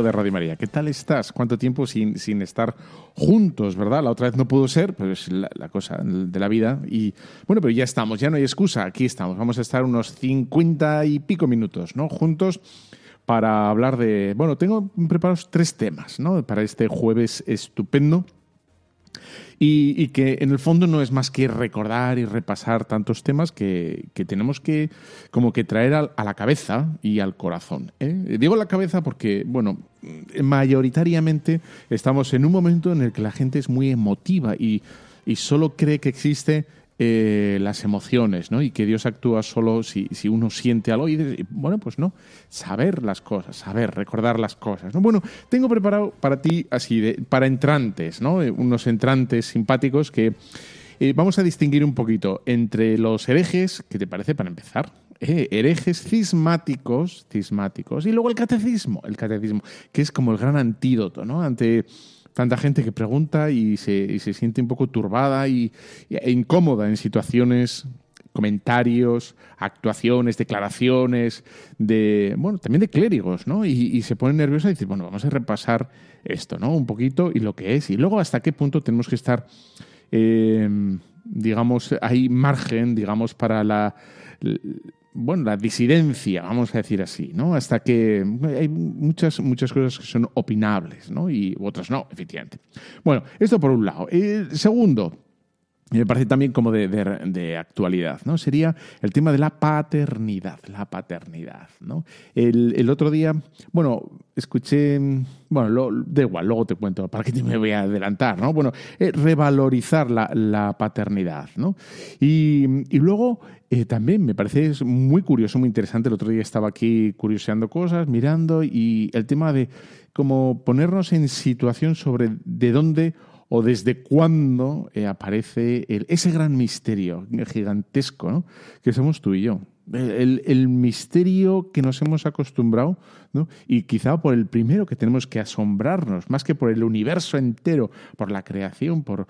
De Radio María. ¿Qué tal estás? ¿Cuánto tiempo sin, sin estar juntos, verdad? La otra vez no pudo ser, pero es la, la cosa de la vida. Y bueno, pero ya estamos, ya no hay excusa. Aquí estamos. Vamos a estar unos cincuenta y pico minutos, ¿no? Juntos para hablar de. Bueno, tengo preparados tres temas, ¿no? Para este jueves estupendo. Y, que en el fondo no es más que recordar y repasar tantos temas que, que tenemos que como que traer a, a la cabeza y al corazón. ¿eh? Digo la cabeza porque, bueno, mayoritariamente estamos en un momento en el que la gente es muy emotiva y, y solo cree que existe eh, las emociones, ¿no? Y que Dios actúa solo si, si uno siente algo. Y bueno, pues no, saber las cosas, saber, recordar las cosas. ¿no? Bueno, tengo preparado para ti así, de, para entrantes, ¿no? Eh, unos entrantes simpáticos que eh, vamos a distinguir un poquito entre los herejes, ¿qué te parece para empezar? Herejes cismáticos, cismáticos, y luego el catecismo, el catecismo, que es como el gran antídoto, ¿no? Ante tanta gente que pregunta y se, y se siente un poco turbada y, e incómoda en situaciones comentarios, actuaciones, declaraciones de, bueno, también de clérigos, ¿no? Y, y, se pone nerviosa y dice, bueno, vamos a repasar esto, ¿no? Un poquito y lo que es, y luego hasta qué punto tenemos que estar, eh, digamos, hay margen, digamos, para la, bueno, la disidencia, vamos a decir así, ¿no? Hasta que hay muchas, muchas cosas que son opinables, ¿no? Y otras no, efectivamente. Bueno, esto por un lado. Eh, segundo, me parece también como de, de, actualidad, ¿no? Sería el tema de la paternidad, la paternidad, ¿no? El, el otro día, bueno, escuché, bueno, lo, da igual, luego te cuento, para que me voy a adelantar, ¿no? Bueno, eh, revalorizar la, la, paternidad, ¿no? Y, y luego eh, también me parece muy curioso, muy interesante, el otro día estaba aquí curioseando cosas, mirando, y el tema de como ponernos en situación sobre de dónde o desde cuándo eh, aparece ese gran misterio gigantesco ¿no? que somos tú y yo. El, el, misterio que nos hemos acostumbrado, ¿no? y quizá por el primero que tenemos que asombrarnos, más que por el universo entero, por la creación, por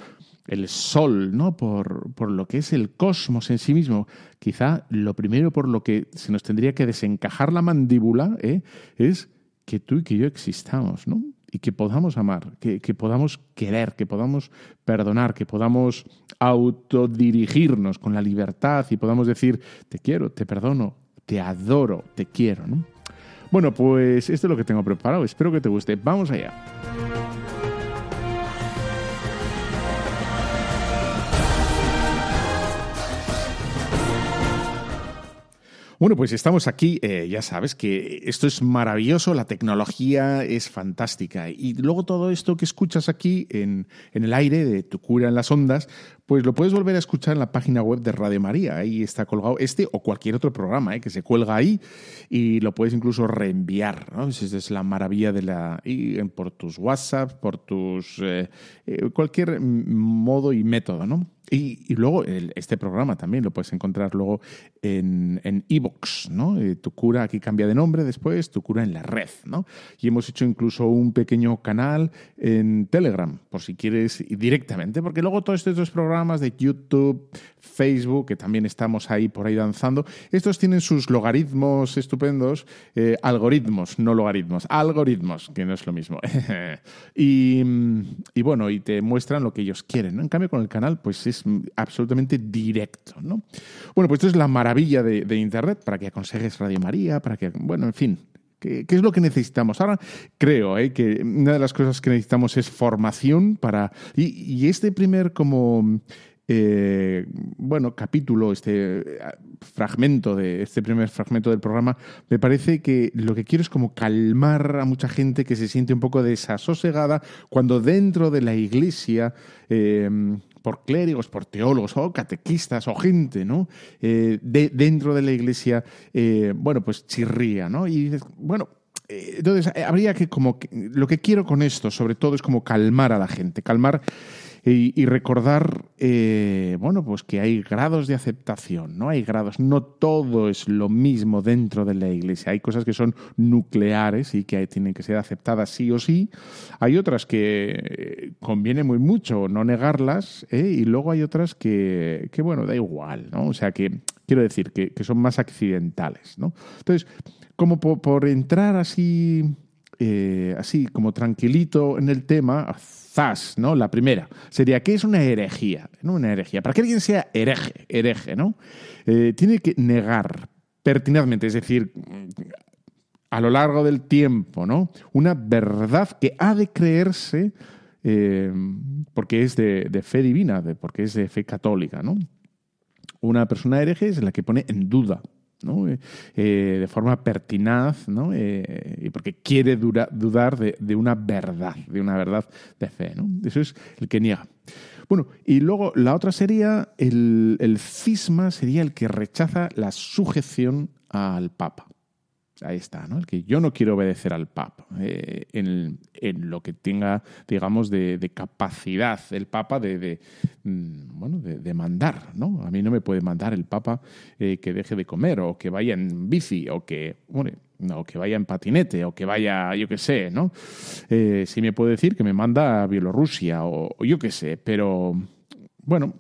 el sol, ¿no? por, por lo que es el cosmos en sí mismo. Quizá lo primero por lo que se nos tendría que desencajar la mandíbula ¿eh? es que tú y que yo existamos, ¿no? Y que podamos amar, que, que, podamos querer, que podamos perdonar, que podamos autodirigirnos con la libertad y podamos decir, te quiero, te perdono, te adoro, te quiero. ¿no? Bueno, pues esto es lo que tengo preparado. Espero que te guste. Vamos allá. Bueno, pues estamos aquí, eh, ya sabes que esto es maravilloso, la tecnología es fantástica. Y luego todo esto que escuchas aquí en, en, el aire de tu cura en las ondas, pues lo puedes volver a escuchar en la página web de Radio María, ahí está colgado este o cualquier otro programa eh, que se cuelga ahí y lo puedes incluso reenviar, ¿no? Esa es la maravilla de la... Y por tus WhatsApp, por tus... Eh, cualquier modo y método, ¿no? Y, y, luego el, este programa también lo puedes encontrar luego en Evox, en ¿no? Eh, tu cura aquí cambia de nombre después, tu cura en la red, ¿no? Y hemos hecho incluso un pequeño canal en Telegram, por si quieres directamente, porque luego todos estos programas de YouTube, Facebook, que también estamos ahí por ahí danzando, estos tienen sus logaritmos estupendos, eh, algoritmos, no logaritmos, algoritmos, que no es lo mismo. y, y bueno, y te muestran lo que ellos quieren, ¿no? En cambio, con el canal, pues es absolutamente directo, ¿no? Bueno, pues esto es la maravilla de, de, Internet para que aconsejes Radio María, para que, bueno, en fin. ¿Qué, es lo que necesitamos? Ahora creo ¿eh? que una de las cosas que necesitamos es formación para... Y, este primer como eh, bueno, capítulo, este eh, fragmento de este primer fragmento del programa, me parece que lo que quiero es como calmar a mucha gente que se siente un poco desasosegada cuando dentro de la iglesia por clérigos, por teólogos o catequistas o gente, ¿no? de, dentro de la iglesia, bueno, pues chirría, ¿no? Y bueno, entonces habría que como lo que quiero con esto, sobre todo, es como calmar a la gente, calmar y, recordar, eh, bueno, pues que hay grados de aceptación, ¿no? Hay grados, no todo es lo mismo dentro de la iglesia. Hay cosas que son nucleares y que tienen que ser aceptadas sí o sí. Hay otras que eh, conviene muy mucho no negarlas, ¿eh? y luego hay otras que, que, bueno, da igual, ¿no? O sea, que quiero decir que, que son más accidentales, ¿no? Entonces, como por, entrar así, así como tranquilito en el tema, zas, ¿no? La primera sería, ¿qué es una herejía? ¿No? Una herejía. Para que alguien sea hereje, hereje, ¿no? Eh, tiene que negar pertinazmente, es decir, a lo largo del tiempo, ¿no? Una verdad que ha de creerse eh, porque es de, fe divina, porque es de fe católica, ¿no? Una persona hereje es la que pone en duda eh, eh, de forma pertinaz, ¿no? Eh, y porque quiere dudar de, una verdad, de una verdad de fe. ¿no? Eso es el que niega. Bueno, y luego la otra sería, el cisma sería el que rechaza la sujeción al Papa. Ahí está, ¿no? El que yo no quiero obedecer al Papa eh, en, lo que tenga, digamos, de, capacidad el Papa de, mm, bueno, de, mandar, ¿no? A mí no me puede mandar el Papa eh, que deje de comer o que vaya en bici o que, bueno, o que vaya en patinete o que vaya, yo qué sé, ¿no? Eh, sí me puede decir que me manda a Bielorrusia o, yo qué sé, pero, bueno,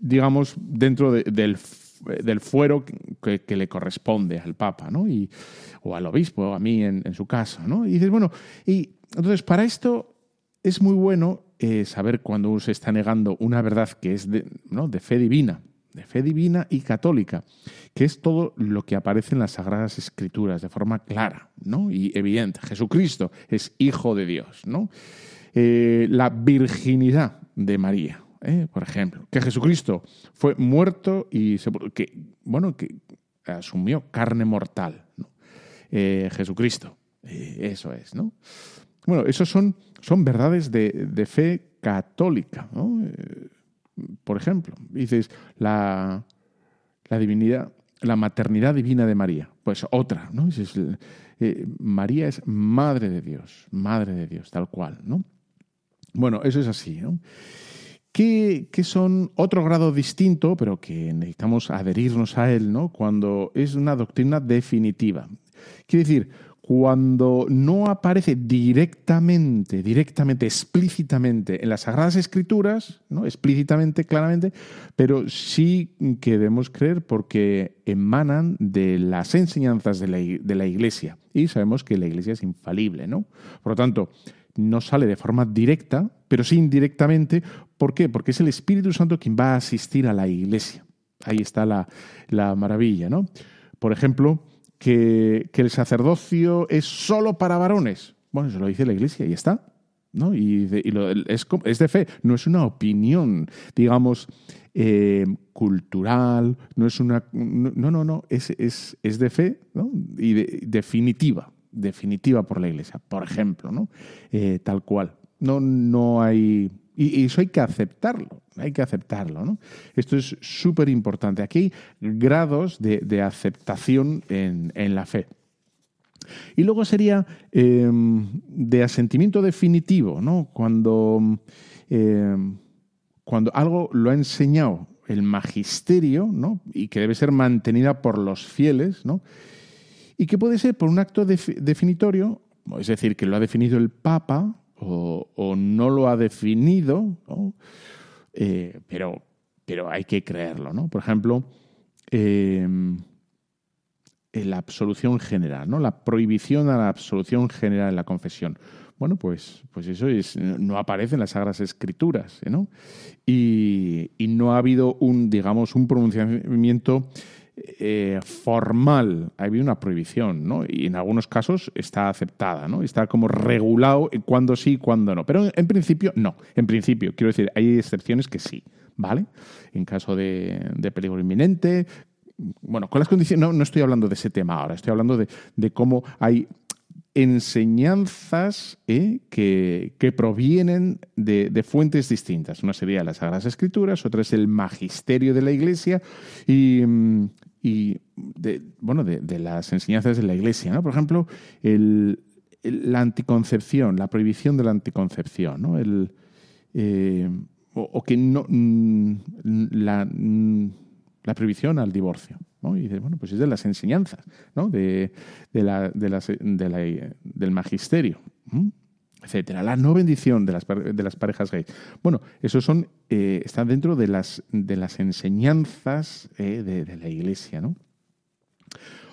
digamos, dentro del del fuero que, le corresponde al Papa, ¿no? Y, o al obispo, a mí en, su caso, ¿no? Y dices, bueno, y entonces para esto es muy bueno eh, saber cuando uno se está negando una verdad que es de fe divina, de fe divina y católica, que es todo lo que aparece en las Sagradas Escrituras de forma clara ¿no? y evidente. Jesucristo es Hijo de Dios, ¿no? Eh, la virginidad de María, ¿eh? por ejemplo, que Jesucristo fue muerto y que, bueno, que asumió carne mortal, eh, Jesucristo, eh, eso es, ¿no? Bueno, esos son, son verdades de, fe católica, por ejemplo, dices la, la divinidad, la maternidad divina de María, pues otra, ¿no? María es madre de Dios, madre de Dios, tal cual, ¿no? Bueno, eso es así, ¿no? Que, son otro grado distinto, pero que necesitamos adherirnos a él, ¿no? Cuando es una doctrina definitiva. Quiere decir, cuando no aparece directamente, directamente, explícitamente en las Sagradas Escrituras, ¿no? explícitamente, claramente, pero sí que debemos creer porque emanan de las enseñanzas de la, de la Iglesia. Y sabemos que la Iglesia es infalible, ¿no? Por lo tanto, no sale de forma directa, pero sí indirectamente. ¿Por qué? Porque es el Espíritu Santo quien va a asistir a la iglesia. Ahí está la, maravilla, ¿no? Por ejemplo, que, el sacerdocio es solo para varones. Bueno, eso lo dice la iglesia y está. ¿no? Y, es, de fe, no es una opinión, digamos, eh, cultural, no es una. No, no, no, es, es, de fe ¿no? y definitiva definitiva por la Iglesia, por ejemplo, ¿no? Eh, tal cual. No, no hay... Y, eso hay que aceptarlo, hay que aceptarlo. Esto es súper importante. Aquí hay grados de, aceptación en, la fe. Y luego sería em, de asentimiento definitivo, ¿no? Cuando, em, cuando algo lo ha enseñado el magisterio, ¿no? Y que debe ser mantenida por los fieles, ¿no? y que puede ser por un acto definitorio, es decir, que lo ha definido el Papa o, no lo ha definido, eh, pero, pero hay que creerlo. ¿no? Por ejemplo, em, la absolución general, ¿no? la prohibición a la absolución general en la confesión. Bueno, pues, pues eso es, no aparece en las Sagradas Escrituras, ¿no? Y, y no ha habido un, digamos, un pronunciamiento eh, formal, había una prohibición, ¿no? Y en algunos casos está aceptada, ¿no? Está como regulado cuándo sí y cuándo no. Pero en, principio, no. En principio, quiero decir, hay excepciones que sí, ¿vale? En caso de, peligro inminente, bueno, con las condiciones, no, estoy hablando de ese tema ahora, estoy hablando de, de cómo hay enseñanzas ¿eh? que, provienen de, fuentes distintas. Una sería las Sagradas Escrituras, otra es el magisterio de la Iglesia y, mm, de, bueno, de, las enseñanzas de la Iglesia. Por ejemplo, la anticoncepción, la prohibición de la anticoncepción, ¿no? el, eh, o, que no mm, la, mm, la prohibición al divorcio. Y dices, bueno, pues es de las enseñanzas, ¿no? de, la, del magisterio, etcétera. La no bendición de las, de las parejas gays. Bueno, eso son, eh, están dentro de las, de las enseñanzas eh, de, la iglesia, ¿no?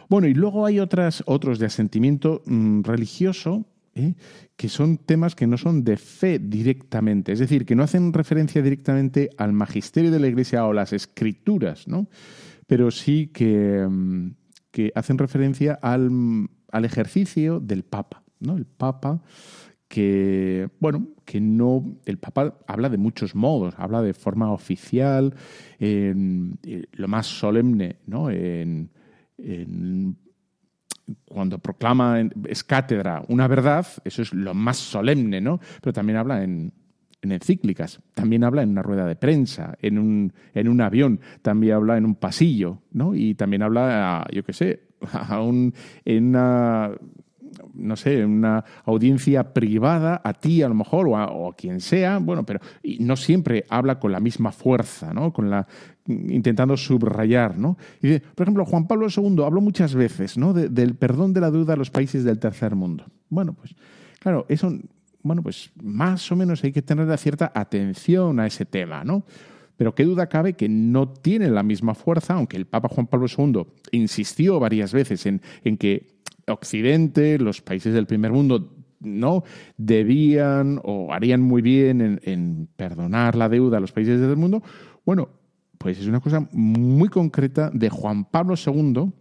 Bueno, y luego hay otras, otros de asentimiento mm, religioso ¿eh? que son temas que no son de fe directamente, es decir, que no hacen referencia directamente al magisterio de la Iglesia o las escrituras, ¿no? pero sí que, mm, que hacen referencia al, al, ejercicio del Papa, ¿no? El Papa que, bueno, que no, el Papa habla de muchos modos, habla de forma oficial, en, lo más solemne, ¿no? En, cuando proclama, es cátedra, una verdad, eso es lo más solemne, ¿no? Pero también habla en, en encíclicas, también habla en una rueda de prensa, en un, en un avión, también habla en un pasillo, ¿no? Y también habla, yo qué sé, en una no sé, en una audiencia privada, a ti a lo mejor, o a, quien sea, bueno, pero no siempre habla con la misma fuerza, ¿no? Con la, intentando subrayar, ¿no? Y, por ejemplo, Juan Pablo II habló muchas veces, ¿no? del perdón de la deuda a los países del tercer mundo. Bueno, pues, claro, eso bueno, pues más o menos hay que tener cierta atención a ese tema, ¿no? Pero qué duda cabe que no tiene la misma fuerza, aunque el Papa Juan Pablo II insistió varias veces en, que Occidente, los países del primer mundo, no debían o harían muy bien en, perdonar la deuda a los países del mundo. Bueno, pues es una cosa muy concreta de Juan Pablo II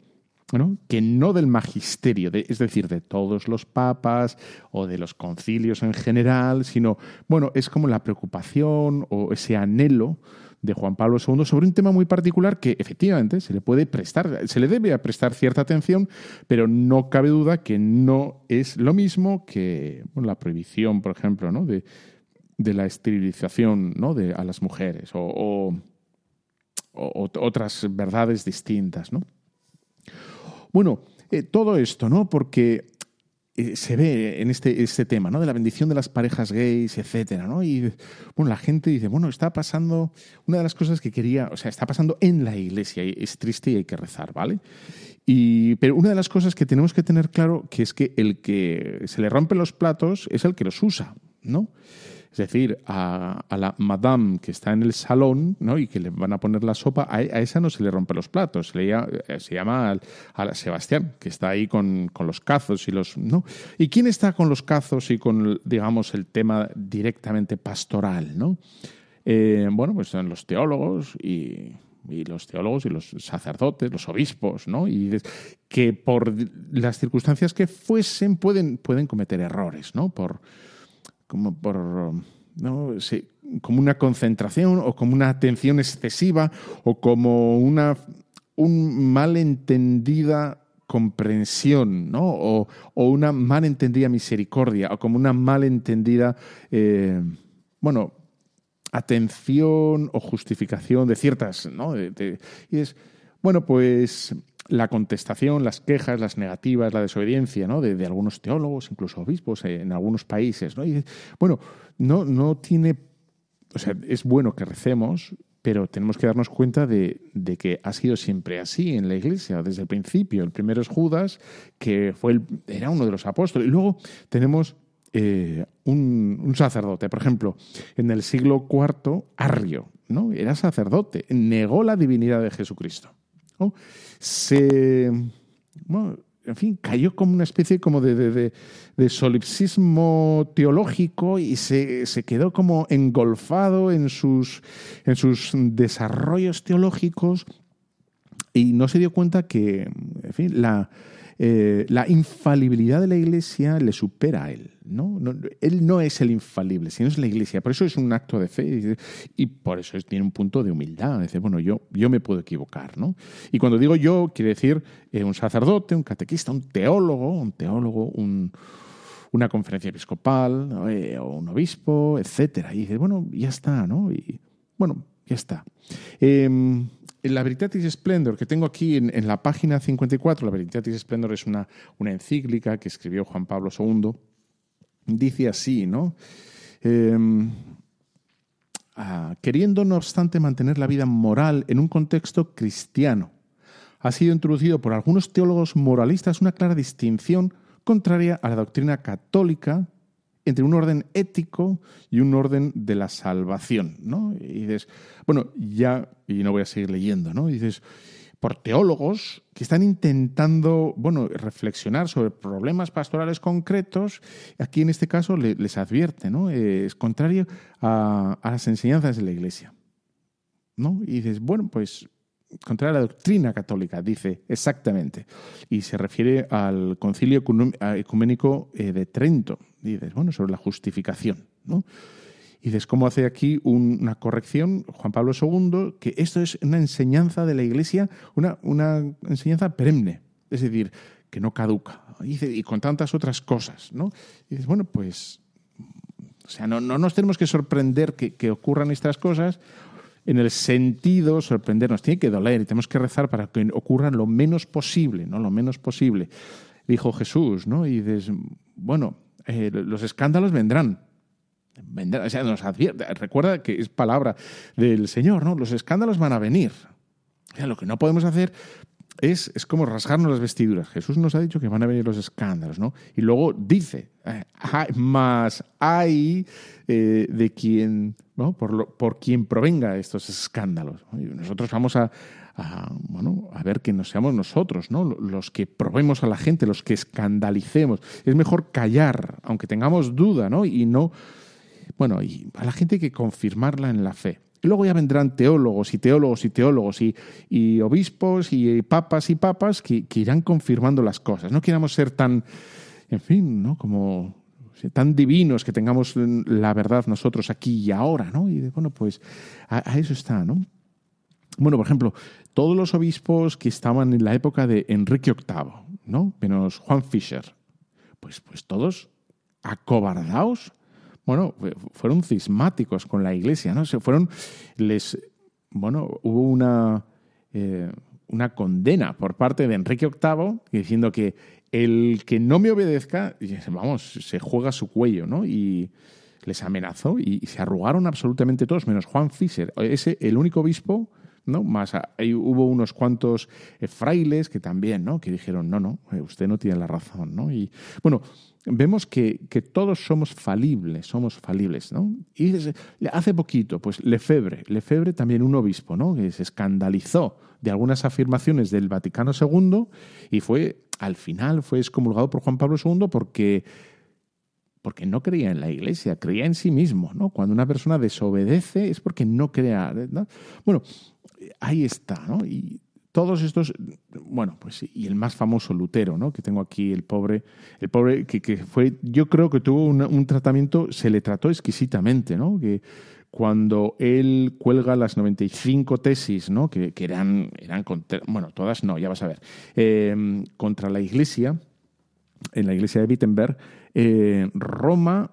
que no del magisterio, es decir, de todos los papas o de los concilios en general, sino, bueno, es como la preocupación o ese anhelo de Juan Pablo II sobre un tema muy particular que efectivamente se le puede prestar, se le debe prestar cierta atención, pero no cabe duda que no es lo mismo que la prohibición, por ejemplo, ¿no? de, la esterilización ¿no? de, a las mujeres o, o otras verdades distintas, ¿no? Bueno, eh, todo esto, ¿no? Porque eh, se ve en este, este tema, ¿no? De la bendición de las parejas gays, etcétera, ¿no? Y bueno, la gente dice, bueno, está pasando una de las cosas que quería, o sea, está pasando en la iglesia, y es triste y hay que rezar, ¿vale? Y, pero una de las cosas que tenemos que tener claro que es que el que se le rompen los platos es el que los usa, ¿no? Es decir, a, la madame que está en el salón ¿no? y que le van a poner la sopa, a, esa no se le rompe los platos. Se, eh, llama a, Sebastián, que está ahí con, los cazos y los. ¿no? ¿Y quién está con los cazos y con, digamos, el tema directamente pastoral? ¿no? Eh, bueno, pues son los teólogos y, los teólogos y los sacerdotes, los obispos, ¿no? Y que por las circunstancias que fuesen pueden, pueden cometer errores, ¿no? Por, como por ¿no? como una concentración o como una atención excesiva o como una un malentendida comprensión, ¿no? O, una malentendida misericordia, o como una malentendida, eh, bueno, atención o justificación de ciertas, ¿no? y es, bueno, pues la contestación, las quejas, las negativas, la desobediencia ¿no? de, algunos teólogos, incluso obispos en algunos países. ¿no? Bueno, no, no tiene. O sea, es bueno que recemos, pero tenemos que darnos cuenta de, que ha sido siempre así en la iglesia, desde el principio. El primero es Judas, que fue el, era uno de los apóstoles. Y luego tenemos eh, un, un, sacerdote, por ejemplo, en el siglo IV, Arrio, ¿no? Era sacerdote, negó la divinidad de Jesucristo se, en fin, cayó como una especie como de, solipsismo teológico y se, quedó como engolfado en sus, en sus desarrollos teológicos y no se dio cuenta que, en fin, la, eh, la infalibilidad de la Iglesia le supera a él. ¿no? él no es el infalible, sino es la Iglesia. Por eso es un acto de fe y, por eso tiene un punto de humildad. Dice, bueno, yo, yo me puedo equivocar. ¿no? Y cuando digo yo, quiere decir eh, un sacerdote, un catequista, un teólogo, un teólogo, una conferencia episcopal eh, o un obispo, etcétera. Y dice, bueno, ya está, ¿no? Y bueno, ya está. Em, la Veritatis Splendor que tengo aquí en, la página 54, la Veritatis Splendor es una, una, encíclica que escribió Juan Pablo II, dice así, ¿no? Em, ah, queriendo, no obstante, mantener la vida moral en un contexto cristiano, ha sido introducido por algunos teólogos moralistas una clara distinción contraria a la doctrina católica entre un orden ético y un orden de la salvación, ¿no? Y dices, bueno, ya, y no voy a seguir leyendo, ¿no? Y dices, por teólogos que están intentando, bueno, reflexionar sobre problemas pastorales concretos, aquí en este caso les advierte, ¿no? Es contrario a, a las enseñanzas de la Iglesia, ¿no? Y dices, bueno, pues contra la doctrina católica, dice exactamente. Y se refiere al concilio ecuménico eh, de Trento. Dices, bueno, sobre la justificación. ¿no? Y dices, ¿cómo hace aquí una corrección Juan Pablo II? Que esto es una enseñanza de la Iglesia, una, una enseñanza perenne. Es decir, que no caduca. Y, con tantas otras cosas. ¿no? Y dices, bueno, pues. O sea, no, no nos tenemos que sorprender que, que ocurran estas cosas en el sentido sorprendernos. Tiene que doler y tenemos que rezar para que ocurra lo menos posible, ¿no? Lo menos posible. Dijo Jesús, ¿no? Y dices, bueno, eh, los escándalos vendrán. Vendrán, o sea, nos advierte, recuerda que es palabra del Señor, ¿no? Los escándalos van a venir. O sea, lo que no podemos hacer es, es, como rasgarnos las vestiduras. Jesús nos ha dicho que van a venir los escándalos, ¿no? Y luego dice, eh, más hay eh, de quien, ¿no? Por, por quien provenga estos escándalos. Y nosotros vamos a, bueno, a ver que no seamos nosotros, ¿no? Los que probemos a la gente, los que escandalicemos. Es mejor callar, aunque tengamos duda, ¿no? Y no, bueno, y a la gente hay que confirmarla en la fe. Y luego ya vendrán teólogos y teólogos y teólogos y, obispos y papas y papas que, irán confirmando las cosas. No queramos ser tan, en fin, ¿no? Como tan divinos que tengamos la verdad nosotros aquí y ahora, ¿no? Y bueno, pues a, eso está, ¿no? Bueno, por ejemplo, todos los obispos que estaban en la época de Enrique VIII, ¿no? Menos Juan Fisher, pues, pues todos acobardados bueno, fueron cismáticos con la iglesia, ¿no? Se fueron, les, bueno, hubo una, eh, una condena por parte de Enrique VIII diciendo que el que no me obedezca, vamos, se juega su cuello, ¿no? Y les amenazó y, se arrugaron absolutamente todos, menos Juan Fischer, ese, el único obispo, ¿no? Más hubo unos cuantos eh, frailes que también, ¿no? Que dijeron, no, no, eh, usted no tiene la razón, ¿no? Y bueno, vemos que, todos somos falibles, somos falibles, ¿no? Y hace poquito, pues Lefebvre, Lefebvre también un obispo, ¿no? Que se escandalizó de algunas afirmaciones del Vaticano II y fue, al final, fue excomulgado por Juan Pablo II porque, porque no creía en la Iglesia, creía en sí mismo, ¿no? Cuando una persona desobedece es porque no crea, ¿no? Bueno, ahí está, ¿no? Y todos estos, bueno, pues y el más famoso Lutero, ¿no? Que tengo aquí, el pobre, el pobre que, fue, yo creo que tuvo un tratamiento, se le trató exquisitamente, ¿no? Que cuando él cuelga las 95 tesis, ¿no? Que, eran, eran bueno, todas no, ya vas a ver, em, contra la Iglesia, en la Iglesia de Wittenberg, eh, Roma,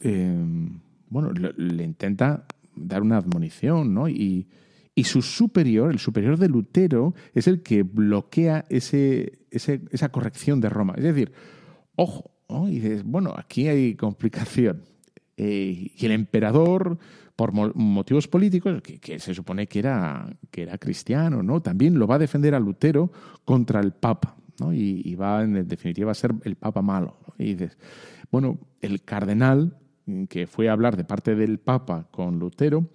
em, bueno, le, le, intenta dar una admonición, ¿no? Y y su superior, el superior de Lutero, es el que bloquea ese, esa corrección de Roma. Es decir, ojo, y dices, bueno, aquí hay complicación. Eh, y el emperador, por motivos políticos, que, se supone que era, que era cristiano, ¿no? también lo va a defender a Lutero contra el Papa. ¿no? Y, va, en definitiva, a ser el Papa malo. Y dices, bueno, el cardenal que fue a hablar de parte del Papa con Lutero,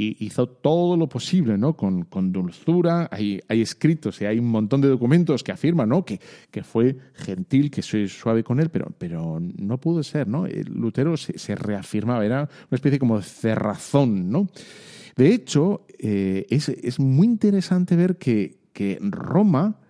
y hizo todo lo posible, ¿no? Con, con dulzura. Hay, hay, escritos y hay un montón de documentos que afirman, ¿no? Que, que fue gentil, que soy suave con él, pero, pero no pudo ser, ¿no? Lutero se, se, reafirmaba, era una especie como de cerrazón, ¿no? De hecho, eh, es, es, muy interesante ver que, que Roma,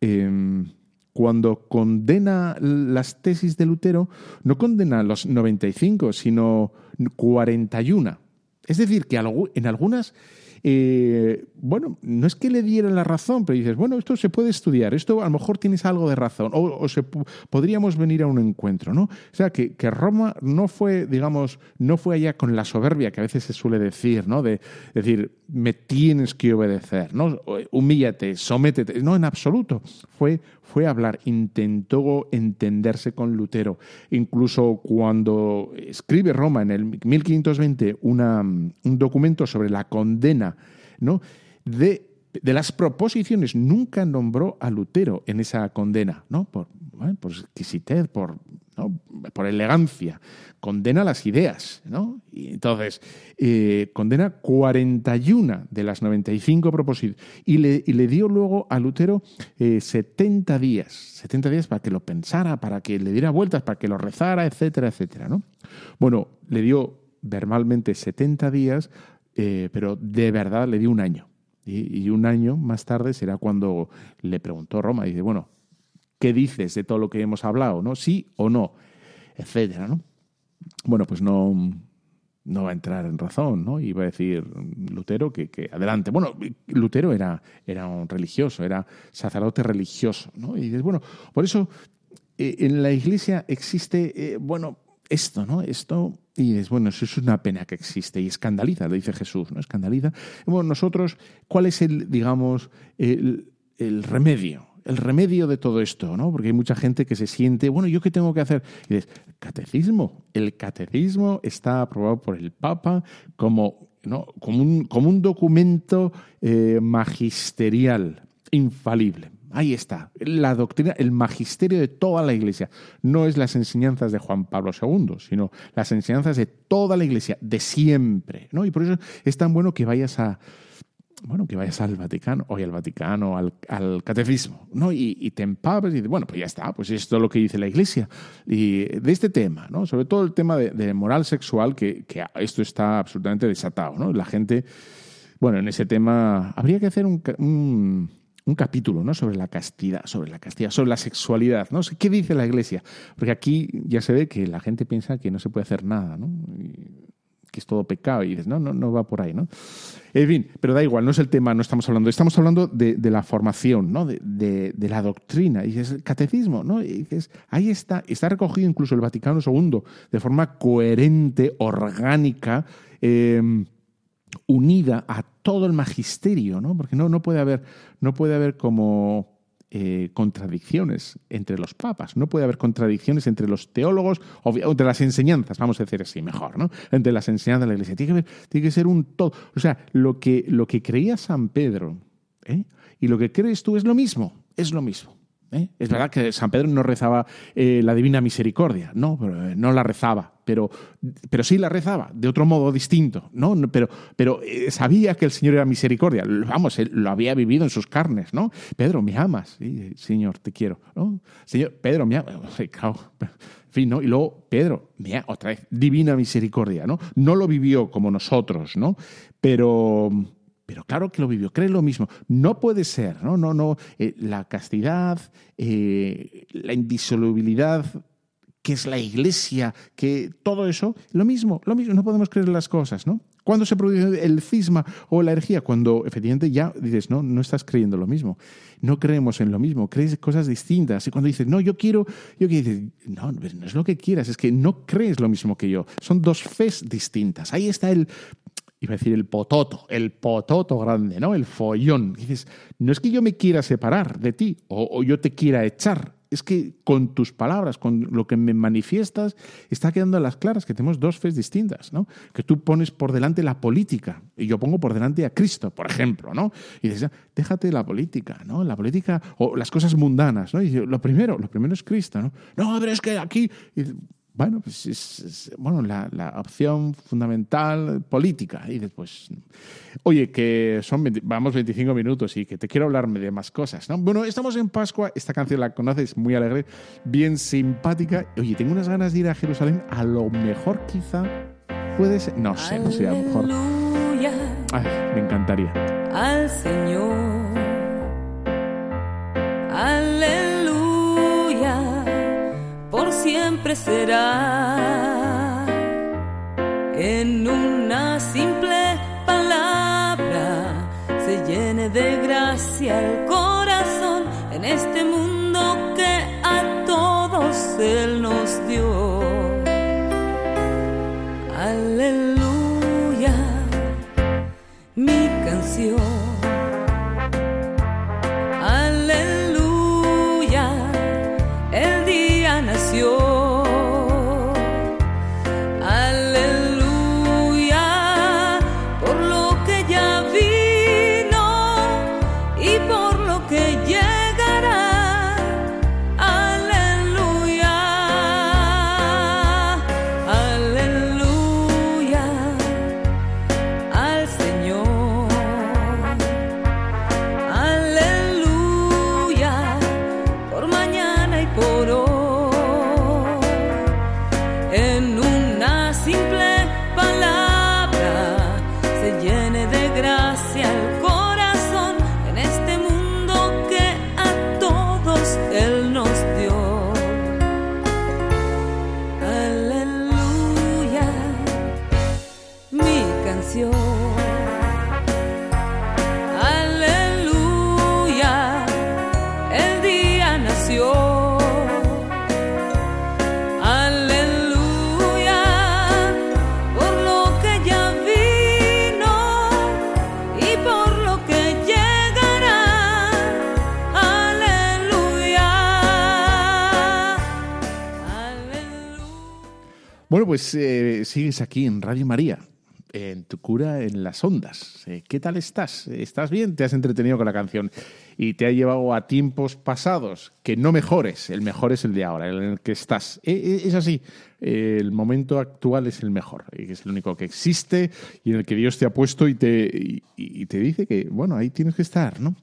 em, cuando condena las tesis de Lutero, no condena los 95, sino 41. Es decir, que en algunas eh, bueno, no es que le diera la razón, pero dices, bueno, esto se puede estudiar, esto a lo mejor tienes algo de razón, o, se, podríamos venir a un encuentro, ¿no? O sea, que, Roma no fue, digamos, no fue allá con la soberbia que a veces se suele decir, ¿no? De decir, me tienes que obedecer, ¿no? Humíllate, sométete. No, en absoluto. Fue, fue hablar, intentó entenderse con Lutero. Incluso cuando escribe Roma en el 1520 una, un documento sobre la condena ¿no? de, de las proposiciones, nunca nombró a Lutero en esa condena, ¿no? por, por exquisitez, por, por elegancia, condena las ideas, ¿no? Y entonces, eh, condena 41 de las 95 propósitos y le, y le dio luego a Lutero 70 eh, días, 70 días para que lo pensara, para que le diera vueltas, para que lo rezara, etcétera, etcétera, ¿no? Bueno, le dio verbalmente 70 días, eh, pero de verdad le dio un año. Y, y, un año más tarde será cuando le preguntó Roma, dice, bueno, ¿qué dices de todo lo que hemos hablado? ¿No? ¿Sí o no? Etcétera, ¿no? Bueno, pues no, no va a entrar en razón, ¿no? Y va a decir Lutero que, que, adelante. Bueno, Lutero era, era un religioso, era sacerdote religioso, ¿no? Y dices, bueno, por eso eh, en la iglesia existe, eh, bueno, esto, ¿no? Esto, y dices, bueno, eso es una pena que existe y escandaliza, lo dice Jesús, ¿no? Escandaliza. bueno, nosotros, ¿cuál es el, digamos, el, el remedio? El remedio de todo esto, ¿no? Porque hay mucha gente que se siente, bueno, ¿yo qué tengo que hacer? Y dices, catecismo. El catecismo está aprobado por el Papa como, ¿no? como, un, como un documento eh, magisterial, infalible. Ahí está, la doctrina, el magisterio de toda la Iglesia. No es las enseñanzas de Juan Pablo II, sino las enseñanzas de toda la Iglesia, de siempre. ¿no? Y por eso es tan bueno que vayas a, bueno, que vayas al Vaticano, o al Vaticano, al, al catecismo, ¿no? Y, te empapes y dices, bueno, pues ya está, pues esto es lo que dice la Iglesia. Y de este tema, ¿no? Sobre todo el tema de, moral sexual, que, que, esto está absolutamente desatado, ¿no? La gente, bueno, en ese tema habría que hacer un, un, un capítulo, ¿no? Sobre la castidad, sobre la castidad, sobre la sexualidad, ¿no? ¿Qué dice la Iglesia? Porque aquí ya se ve que la gente piensa que no se puede hacer nada, ¿no? Que es todo pecado y dices, no, no, no va por ahí, ¿no? En fin, pero da igual, no es el tema, no estamos hablando, estamos hablando de, la formación, ¿no? De, la doctrina, y es el catecismo, ¿no? Y dices, ahí está, está recogido incluso el Vaticano II de forma coherente, orgánica, em, unida a todo el magisterio, ¿no? Porque no, no puede haber, no puede haber como eh, contradicciones entre los papas, no puede haber contradicciones entre los teólogos, o entre las enseñanzas, vamos a decir así mejor, ¿no? Entre las enseñanzas de la iglesia. Tiene que, tiene que ser un todo. O sea, lo que, lo que creía San Pedro ¿eh? y lo que crees tú es lo mismo, es lo mismo. ¿Eh? Es verdad que San Pedro no rezaba eh, la Divina Misericordia, no, eh, no la rezaba, pero, pero sí la rezaba de otro modo distinto, ¿no? Pero, pero sabía que el Señor era misericordia, vamos, él lo había vivido en sus carnes, ¿no? Pedro, me amas, Señor, te quiero, ¿no? Señor, Pedro, me amas. Y luego, Pedro, mira, otra vez, divina misericordia, ¿no? No lo vivió como nosotros, ¿no? Pero, pero claro que lo vivió, cree lo mismo. No puede ser, ¿no? No, no. Eh, la castidad, eh, la indisolubilidad, que es la iglesia, que todo eso, lo mismo, lo mismo, no podemos creer las cosas, ¿no? ¿Cuándo se produce el cisma o la herejía? Cuando efectivamente ya dices, no, no estás creyendo lo mismo. No creemos en lo mismo, crees cosas distintas. Y cuando dices, no, yo quiero, yo quiero, no, no es lo que quieras, es que no crees lo mismo que yo. Son dos fes distintas. Ahí está el, iba a decir el pototo, el pototo grande, ¿no? El follón. dices, no es que yo me quiera separar de ti o, yo te quiera echar, es que con tus palabras, con lo que me manifiestas, está quedando a las claras que tenemos dos fes distintas, ¿no? Que tú pones por delante la política y yo pongo por delante a Cristo, por ejemplo, ¿no? Y dices, déjate la política, ¿no? La política o las cosas mundanas, ¿no? Y lo primero, lo primero es Cristo, ¿no? No, pero es que aquí... Bueno, pues es, bueno, la, la, opción fundamental política. Y después, oye, que son vamos 25 minutos y que te quiero hablarme de más cosas. ¿no? Bueno, estamos en Pascua, esta canción la conoces, muy alegre, bien simpática. Oye, tengo unas ganas de ir a Jerusalén, a lo mejor quizá puede ser, no sé, no sé, a lo mejor. Ay, me encantaría. Al Señor en una simple palabra se llene de gracia el corazón en este mundo que a todos Él nos dio. Aleluya, mi canción. Pues eh, sigues aquí en Radio María, en tu cura en las ondas. Eh, ¿Qué tal estás? ¿Estás bien? ¿Te has entretenido con la canción? ¿Y te ha llevado a tiempos pasados? Que no mejores, el mejor es el de ahora, en el que estás. Eh, eh, es así, el momento actual es el mejor, es el único que existe y en el que Dios te ha puesto y te, y te dice que, bueno, ahí tienes que estar, ¿no?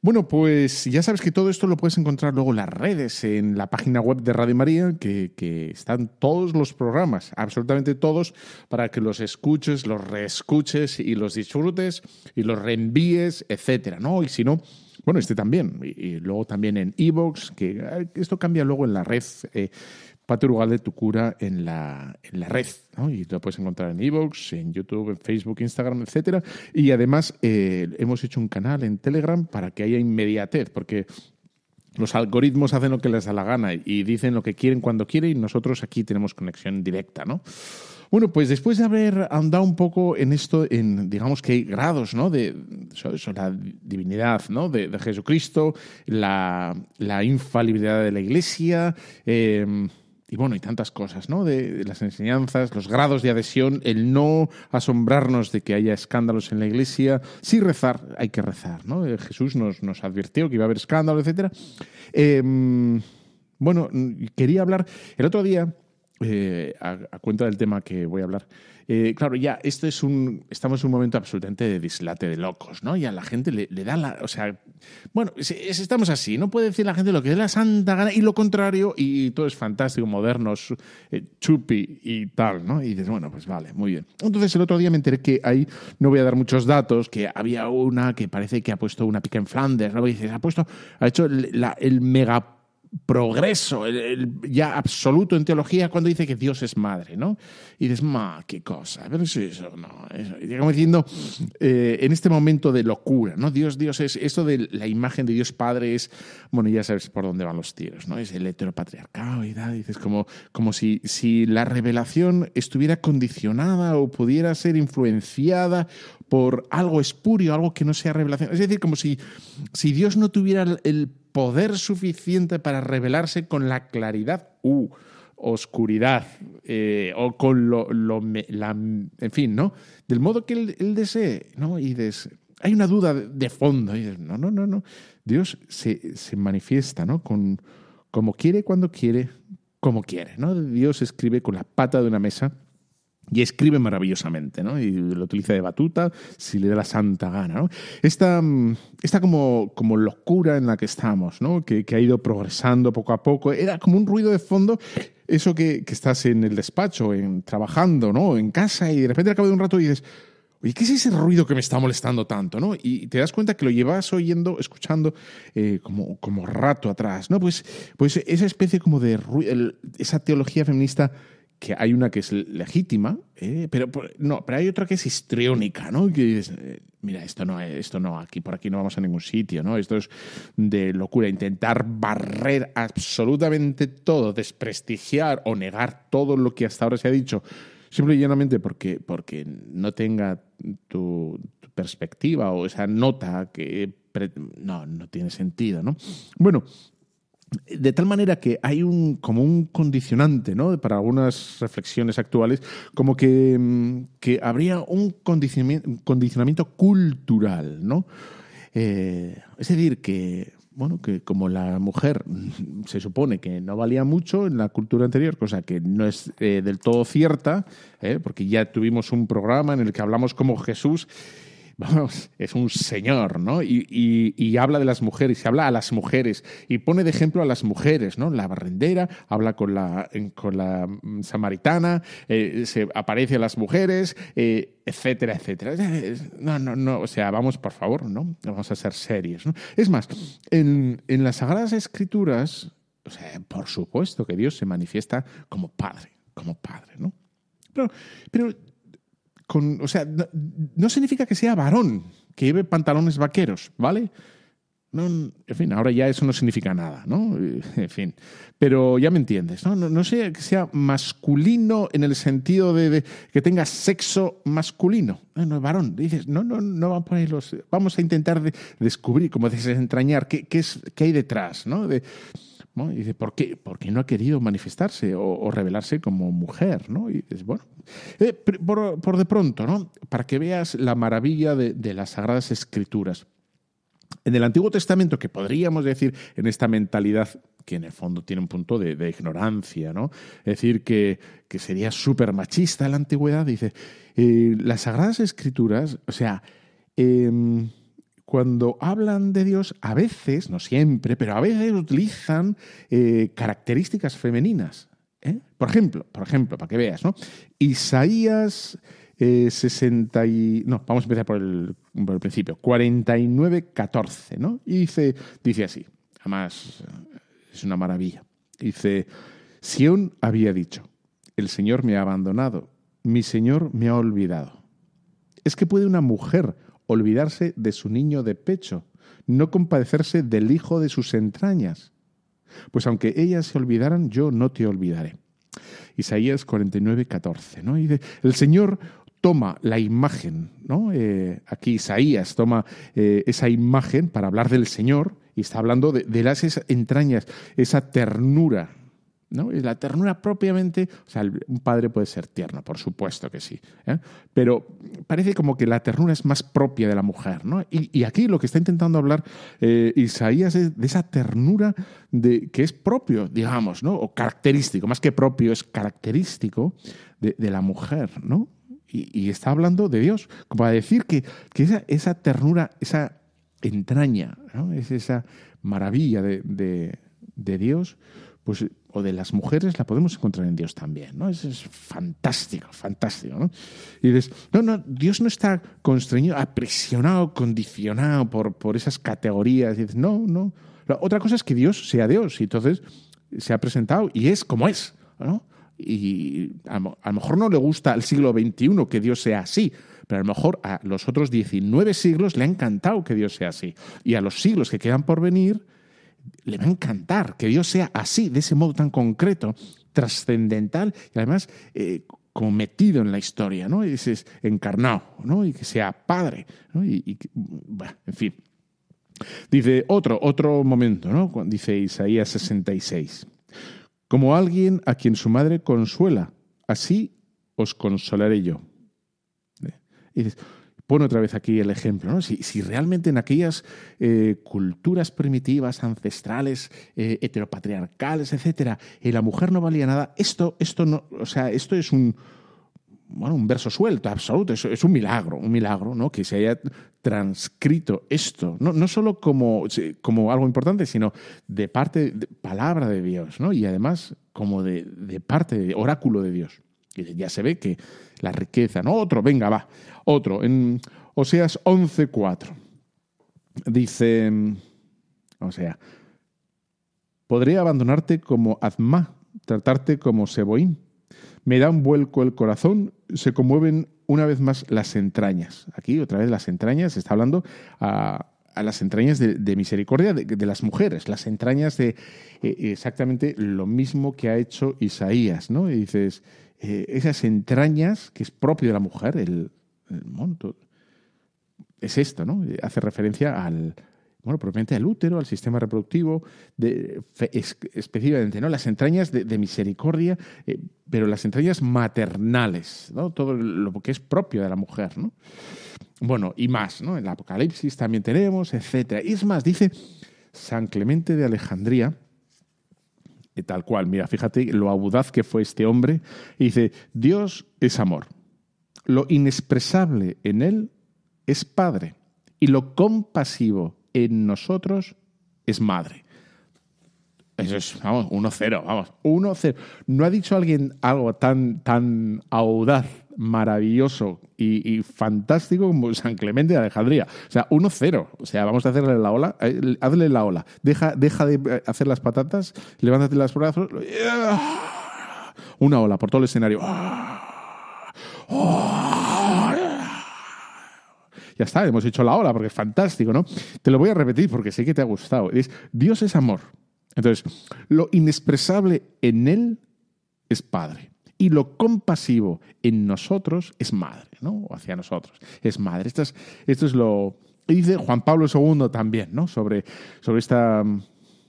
Bueno, pues ya sabes que todo esto lo puedes encontrar luego en las redes, en la página web de Radio María, que, están todos los programas, absolutamente todos, para que los escuches, los reescuches y los disfrutes y los reenvíes, etcétera, ¿no? Y si no, bueno, este también. Y, luego también en Evox, que eh, esto cambia luego en la red. Eh, Pater Ugalde, tu cura en la, en la red, ¿no? Y lo puedes encontrar en Evox, en YouTube, en Facebook, Instagram, etcétera. Y además eh, hemos hecho un canal en Telegram para que haya inmediatez, porque los algoritmos hacen lo que les da la gana y dicen lo que quieren cuando quieren y nosotros aquí tenemos conexión directa, ¿no? Bueno, pues después de haber andado un poco en esto, en digamos que hay grados, ¿no? De la divinidad, ¿no? De, Jesucristo, la, infalibilidad de la Iglesia, eh, y bueno, y tantas cosas, ¿no? De, las enseñanzas, los grados de adhesión, el no asombrarnos de que haya escándalos en la iglesia. Sí rezar, hay que rezar, ¿no? Eh, Jesús nos, nos advirtió que iba a haber escándalos, etcétera. Eh, bueno, quería hablar. El otro día, eh, a cuenta del tema que voy a hablar, eh, claro, ya esto es un. Estamos en un momento absolutamente de dislate de locos, ¿no? Y a la gente le, le da la. O sea, bueno, es- es- estamos así. No puede decir la gente lo que dé la santa gana y lo contrario, y todo es fantástico, moderno, su- eh, chupi y tal, ¿no? Y dices, bueno, pues vale, muy bien. Entonces el otro día me enteré que ahí, no voy a dar muchos datos, que había una que parece que ha puesto una pica en Flanders, ¿no? Y dices, ha puesto, ha hecho el mega progreso el, ya absoluto en teología cuando dice que Dios es madre, ¿no? Y dices, ma, qué cosa, pero es eso, no. Eso. Y diciendo, eh, en este momento de locura, ¿no? Dios, Dios es, esto de la imagen de Dios Padre es, bueno, ya sabes por dónde van los tiros, ¿no? Es el heteropatriarcado y tal, dices, como, como si, si la revelación estuviera condicionada o pudiera ser influenciada por algo espurio, algo que no sea revelación. Es decir, como si, si Dios no tuviera el poder suficiente para revelarse con la claridad, uh, oscuridad, eh, o con lo, en fin, ¿no? Del modo que él, desee, ¿no? Y des- hay una duda de, fondo. Y dices, no, no, no, no. Dios se, se manifiesta, ¿no? Con, como quiere, cuando quiere, como quiere, ¿no? Dios escribe con la pata de una mesa y escribe maravillosamente, ¿no? Y lo utiliza de batuta si le da la santa gana, ¿no? Esta, mm, esta como, como locura en la que estamos, ¿no? Que, que ha ido progresando poco a poco. Era como un ruido de fondo, eso que, que estás en el despacho, en, trabajando, ¿no? En casa y de repente al cabo de un rato dices, Oye, ¿qué es ese ruido que me está molestando tanto? ¿no? Y te das cuenta que lo llevas oyendo, escuchando eh, como, como rato atrás. ¿no? Pues, pues esa especie como de ruido, esa teología feminista que hay una que es legítima, eh, pero no, pero hay otra que es histriónica, ¿no? Que dices, eh, mira, esto no, es- esto no, aquí por aquí no vamos a ningún sitio, ¿no? Esto es de locura, intentar barrer absolutamente todo, desprestigiar o negar todo lo que hasta ahora se ha dicho, simple y llanamente porque, porque no tenga tu, tu perspectiva o esa nota que no, no tiene sentido, ¿no? Bueno, de tal manera que hay un como un condicionante ¿no? para algunas reflexiones actuales, como que, mm, que habría un condicionamiento, condicionamiento cultural, ¿no? Eh, es decir, que bueno, que como la mujer se supone que no valía mucho en la cultura anterior, cosa que no es eh, del todo cierta, ¿eh? porque ya tuvimos un programa en el que hablamos como Jesús vamos, es un señor, ¿no? Y, y- y habla de las mujeres, y habla a las mujeres, y pone de ejemplo a las mujeres, ¿no? La barrendera, habla con la, con la mm, samaritana, eh, se aparece a las mujeres, eh, etcétera, etcétera. No, no, no, o sea, vamos, por favor, ¿no? Vamos a ser serios, ¿no? Es más, en, en las Sagradas Escrituras, o sea, por supuesto que Dios se manifiesta como Padre, como Padre, ¿no? Pero, pero o sea, no, significa que sea varón, que lleve pantalones vaqueros, ¿vale? No, en fin, ahora ya eso no significa nada, ¿no? En fin, pero ya me entiendes, ¿no? No, no sé que sea masculino en el sentido de, que tenga sexo masculino, no, no, varón. Dices, no, no, no vamos a ponerlos, vamos a intentar de- descubrir, como desentrañar, qué, qué, es, qué hay detrás, ¿no? De, Y dice, ¿por qué? Porque no ha querido manifestarse o, revelarse como mujer, ¿no? Y dices, bueno, eh, por, de pronto, ¿no? Para que veas la maravilla de, las Sagradas Escrituras. En el Antiguo Testamento, que podríamos decir en esta mentalidad que en el fondo tiene un punto de, ignorancia, ¿no? Es decir, que, que sería súper machista la antigüedad, dice, eh, las Sagradas Escrituras, o sea, em, cuando hablan de Dios, a veces, no siempre, pero a veces utilizan eh, características femeninas. ¿eh? Por ejemplo, por ejemplo, para que veas, ¿no? Isaías eh, 60 y... No, vamos a empezar por el, principio. 49, 14, ¿no? Y dice, dice así, además eh, es una maravilla. Dice, Sión había dicho, el Señor me ha abandonado, mi Señor me ha olvidado. Es que puede una mujer olvidarse de su niño de pecho, no compadecerse del hijo de sus entrañas. Pues aunque ellas se olvidaran, yo no te olvidaré. Isaías 49, 14. ¿no? Y el Señor toma la imagen, ¿no? Eh, aquí Isaías toma eh, esa imagen para hablar del Señor y está hablando de, las entrañas, esa ternura, ¿no? Y la ternura propiamente, o sea, un padre puede ser tierno, por supuesto que sí, ¿eh? pero parece como que la ternura es más propia de la mujer, ¿no? Y, aquí lo que está intentando hablar eh, Isaías es de esa ternura de, que es propio, digamos, ¿no? O característico, más que propio, es característico de, la mujer, ¿no? Y, está hablando de Dios, como para decir que, que esa, ternura, esa entraña, es esa maravilla de, de- de Dios, pues, de las mujeres, la podemos encontrar en Dios también. ¿no? Eso es fantástico, fantástico. ¿no? Y dices, no, no, Dios no está constreñido, aprisionado, condicionado por, por esas categorías. Y dices, no, no. La otra cosa es que Dios sea Dios y entonces se ha presentado y es como es. ¿no? Y a, a lo mejor no le gusta al siglo XXI que Dios sea así, pero a lo mejor a los otros 19 siglos le ha encantado que Dios sea así. Y a los siglos que quedan por venir, le va a encantar que Dios sea así, de ese modo tan concreto, trascendental y además eh, como metido en la historia, ¿no? Y es encarnado, ¿no? Y que sea padre, ¿no? Y, y en fin. Dice otro, otro momento, ¿no? Dice Isaías 66. Como alguien a quien su madre consuela, así os consolaré yo. ¿Eh? Dices, pone otra vez aquí el ejemplo, ¿no? Si, si realmente en aquellas eh, culturas primitivas, ancestrales, eh, heteropatriarcales, etcétera, eh, la mujer no valía nada, esto, esto no, o sea, esto es un, bueno, un verso suelto, absoluto, es, es un milagro, un milagro, ¿no? Que se haya transcrito esto, no, no solo como, como algo importante, sino de parte, de palabra de Dios, ¿no? Y además como de, de parte, de oráculo de Dios. Ya se ve que la riqueza, ¿no? Otro, venga, va. Otro. En Oseas 11.4 dice, o sea, podré abandonarte como Azmá, tratarte como Seboín. Me da un vuelco el corazón, se conmueven una vez más las entrañas. Aquí otra vez las entrañas, se está hablando a, a las entrañas de, misericordia de, de, las mujeres, las entrañas de eh, exactamente lo mismo que ha hecho Isaías, ¿no? Y dices, eh, esas entrañas que es propio de la mujer, el, monto, es esto, ¿no? Hace referencia al, bueno, propiamente al útero, al sistema reproductivo, de, es, específicamente, ¿no? Las entrañas de, de misericordia, eh, pero las entrañas maternales, ¿no? Todo lo que es propio de la mujer, ¿no? Bueno, y más, ¿no? En el Apocalipsis también tenemos, etcétera. Y es más, dice San Clemente de Alejandría, tal cual, mira, fíjate lo audaz que fue este hombre, y dice, Dios es amor. Lo inexpresable en él es padre, y lo compasivo en nosotros es madre. Eso es, vamos, 1-0, vamos, 1-0. ¿No ha dicho alguien algo tan, tan audaz, maravilloso y, fantástico como San Clemente de Alejandría? O sea, 1-0. O sea, vamos a hacerle la ola, eh, hazle la ola. Deja, deja de hacer las patatas, levántate las brazos. Una ola por todo el escenario. Ya está, hemos hecho la ola porque es fantástico, ¿no? Te lo voy a repetir porque sé que te ha gustado. Es, Dios es amor. Entonces, lo inexpresable en Él es Padre. Y lo compasivo en nosotros es madre, ¿no? O hacia nosotros. Es madre. Esto es, esto es lo. Dice Juan Pablo II también, ¿no? Sobre, sobre esta.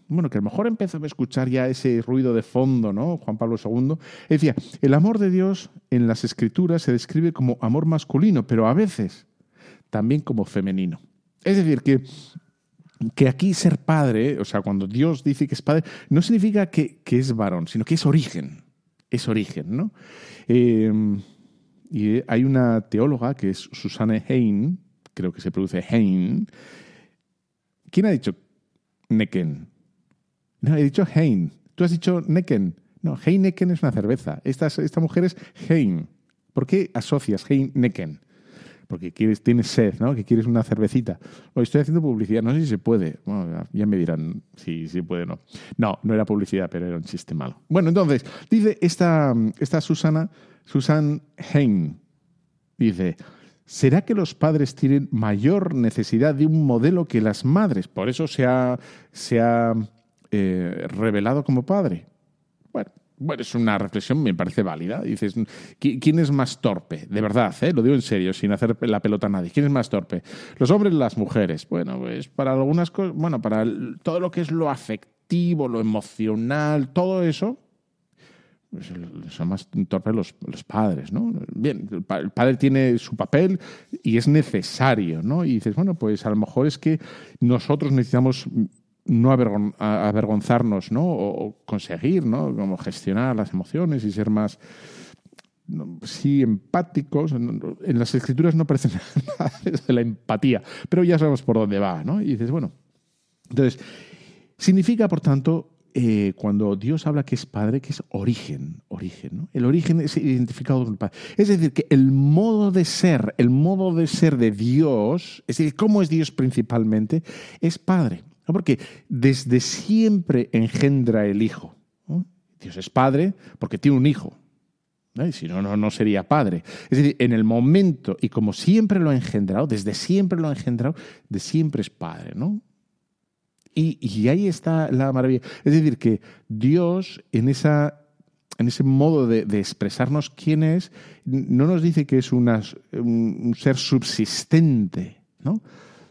Bueno, que a lo mejor empezó a escuchar ya ese ruido de fondo, ¿no? Juan Pablo II. Decía, el amor de Dios en las escrituras se describe como amor masculino, pero a veces también como femenino. Es decir, que que aquí ser padre, o sea, cuando Dios dice que es padre, no significa que, que es varón, sino que es origen. Es origen, ¿no? Eh, y hay una teóloga que es Susanne Hein, creo que se produce Hein. ¿Quién ha dicho Necken? No, he dicho Hein. Tú has dicho Necken. No, Heineken es una cerveza. Esta, esta mujer es Hein. ¿Por qué asocias Heineken? Porque quieres, tienes sed, ¿no? Que quieres una cervecita. O estoy haciendo publicidad, no sé si se puede. Bueno, ya me dirán si sí puede o no. No, no era publicidad, pero era un chiste malo. Bueno, entonces, dice esta, esta Susana, Susan Hein, dice, ¿será que los padres tienen mayor necesidad de un modelo que las madres? Por eso se ha, se ha eh, revelado como padre. Bueno, es una reflexión, me parece válida. Dices, ¿quién es más torpe? De verdad, ¿eh? lo digo en serio, sin hacer la pelota a nadie. ¿Quién es más torpe? ¿Los hombres o las mujeres? Bueno, pues para algunas cosas, bueno, para todo lo que es lo afectivo, lo emocional, todo eso, pues son más torpes los, los, padres, ¿no? Bien, el padre tiene su papel y es necesario, ¿no? Y dices, bueno, pues a lo mejor es que nosotros necesitamos no avergon avergonzarnos, ¿no? O, conseguir, ¿no? Como gestionar las emociones y ser más, sí, empáticos. En las escrituras no aparece nada de la empatía, pero ya sabemos por dónde va, ¿no? Y dices, bueno, entonces, significa, por tanto, eh, cuando Dios habla que es Padre, que es origen, origen. El origen es identificado con el Padre. Es decir, que el modo de ser, el modo de ser de Dios, es decir, cómo es Dios principalmente, es Padre. Porque desde siempre engendra el Hijo. Dios es Padre porque tiene un Hijo. si no, no, no sería Padre. Es decir, en el momento, y como siempre lo ha engendrado, desde siempre lo ha engendrado, de siempre es Padre, ¿no? Y, ahí está la maravilla. Es decir, que Dios en, esa, en ese modo de, expresarnos quién es, no nos dice que es un, ser subsistente, ¿no?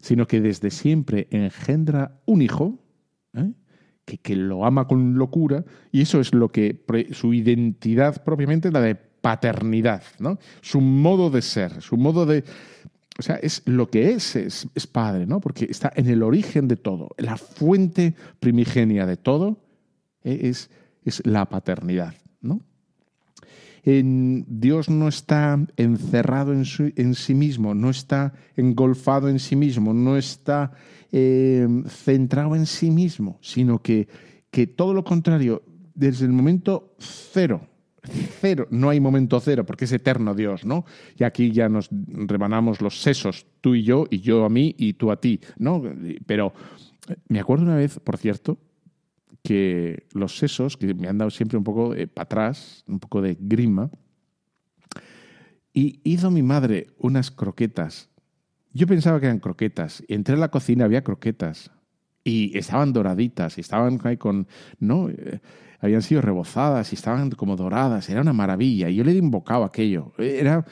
Sino que desde siempre engendra un hijo ¿eh? que, que, lo ama con locura, y eso es lo que su identidad propiamente, la de paternidad, ¿no? su modo de ser, su modo de o sea, es lo que es, es, es, padre, ¿no? Porque está en el origen de todo. La fuente primigenia de todo es, es la paternidad. Dios no está encerrado en, sí mismo, no está engolfado en sí mismo, no está eh, centrado en sí mismo, sino que, que todo lo contrario, desde el momento cero, cero, no hay momento cero, porque es eterno Dios, ¿no? Y aquí ya nos rebanamos los sesos, tú y yo, y yo a mí, y tú a ti, ¿no? Pero me acuerdo una vez, por cierto, que los sesos, que me han dado siempre un poco para atrás, un poco de grima, y hizo mi madre unas croquetas. Yo pensaba que eran croquetas. Entré a la cocina, había croquetas. Y estaban doraditas, y estaban ahí con. ¿No? Eh, habían sido rebozadas y estaban como doradas. Era una maravilla. Y yo le di un bocado a aquello. Era,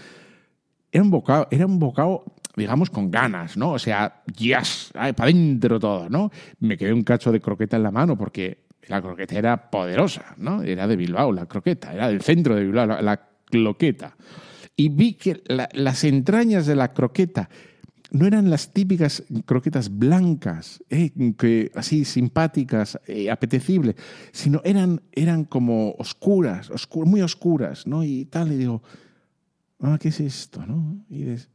era un bocado, era un bocado, digamos, con ganas, ¿no? O sea, yes, para adentro todo, ¿no? Me quedé un cacho de croqueta en la mano porque la croqueta era poderosa, ¿no? Era de Bilbao, la croqueta, era del centro de Bilbao, la, la cloqueta. Y vi que la- las entrañas de la croqueta no eran las típicas croquetas blancas, eh, que, así simpáticas, eh, apetecibles, sino eran, eran como oscuras, oscu- muy oscuras, ¿no? Y tal, y digo, ah, ¿qué es esto, no? Y dices,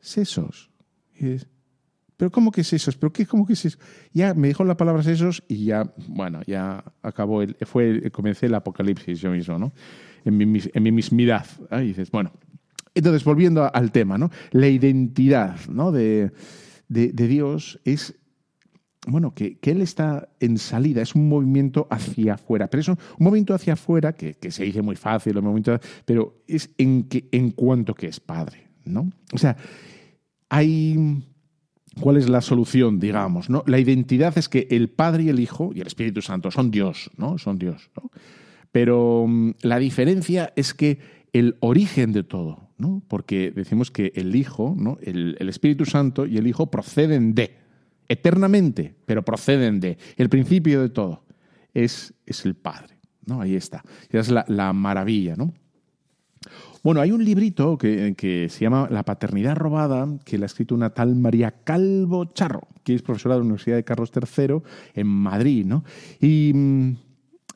sesos. Y dices, ¿pero cómo que sesos? ¿Pero qué, cómo que sesos? Ya me dijo la palabra sesos y ya, bueno, ya acabó, el, fue, el- comencé el apocalipsis yo mismo, ¿no? En mi, en mi mismidad. Dices, bueno, entonces, volviendo al tema, ¿no? La identidad ¿no? de, de- de Dios es, bueno, que, que Él está en salida, es un movimiento hacia afuera. Pero es un, un movimiento hacia afuera que, que se dice muy fácil, un movimiento, pero es en, que, en cuanto que es Padre, ¿no? O sea, hay... ¿Cuál es la solución, digamos? ¿no? La identidad es que el Padre y el Hijo y el Espíritu Santo son Dios, ¿no? Son Dios. ¿no? Pero mm, la diferencia es que el origen de todo, ¿no? Porque decimos que el Hijo, ¿no? el, Espíritu Santo y el Hijo proceden de, eternamente, pero proceden de. El principio de todo es, es el Padre, ¿no? Ahí está. Esa es la, la maravilla, ¿no? Bueno, hay un librito que, que se llama La paternidad robada, que la ha escrito una tal María Calvo Charro, que es profesora de la Universidad de Carlos III en Madrid, ¿no? Y mm,